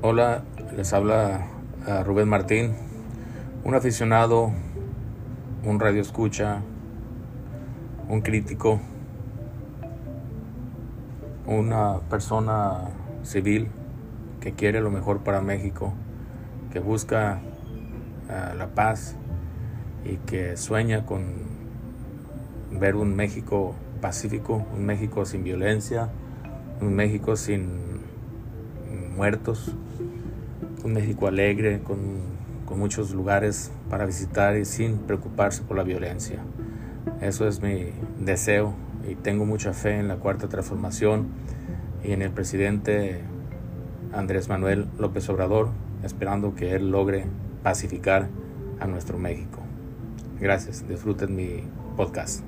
Hola, les habla a Rubén Martín, un aficionado, un radio escucha, un crítico, una persona civil que quiere lo mejor para México, que busca uh, la paz y que sueña con ver un México pacífico, un México sin violencia, un México sin muertos, un México alegre, con, con, muchos lugares para visitar y sin preocuparse por la violencia. Eso es mi deseo y tengo mucha fe en la cuarta transformación y en el presidente Andrés Manuel López Obrador, esperando que él logre pacificar a nuestro México. Gracias, disfruten mi podcast.